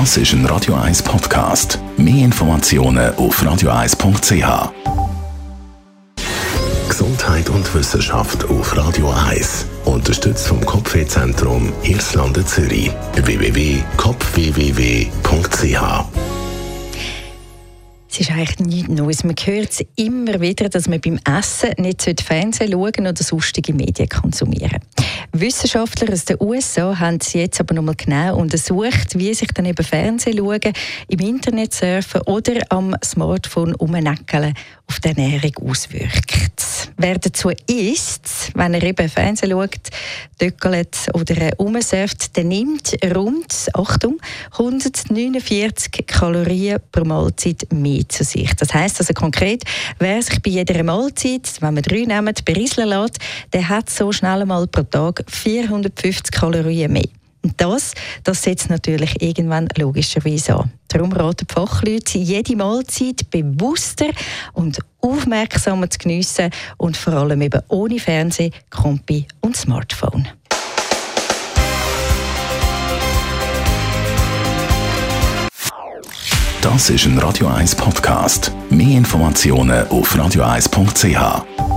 Das ist ein Radio 1 Podcast. Mehr Informationen auf radio1.ch. Gesundheit und Wissenschaft auf Radio 1. Unterstützt vom Kopfwehzentrum Irlande Zürich. www.kopfwww.ch es ist eigentlich nichts Neues. Man hört es immer wieder, dass man beim Essen nicht Fernsehen schauen oder sonstige Medien konsumieren Wissenschaftler aus den USA haben es jetzt aber nochmal genau untersucht, wie sich dann eben Fernsehen schauen, im Internet surfen oder am Smartphone umnäckeln auf die Ernährung auswirkt. Wer dazu isst, wenn er eben Fernsehen schaut, döckelt oder umsurft, der nimmt rund, Achtung, 149 Kalorien pro Mahlzeit mehr zu sich. Das heißt also konkret, wer sich bei jeder Mahlzeit, wenn man drei nimmt, berieseln lässt, der hat so schnell einmal pro Tag 450 Kalorien mehr. Und das, das setzt natürlich irgendwann logischerweise an. Darum raten die Fachleute, jede Mahlzeit bewusster und aufmerksamer zu geniessen und vor allem eben ohne Fernsehen, Kompi und Smartphone. Das ist ein Radio 1 Podcast. Mehr Informationen auf radio1.ch.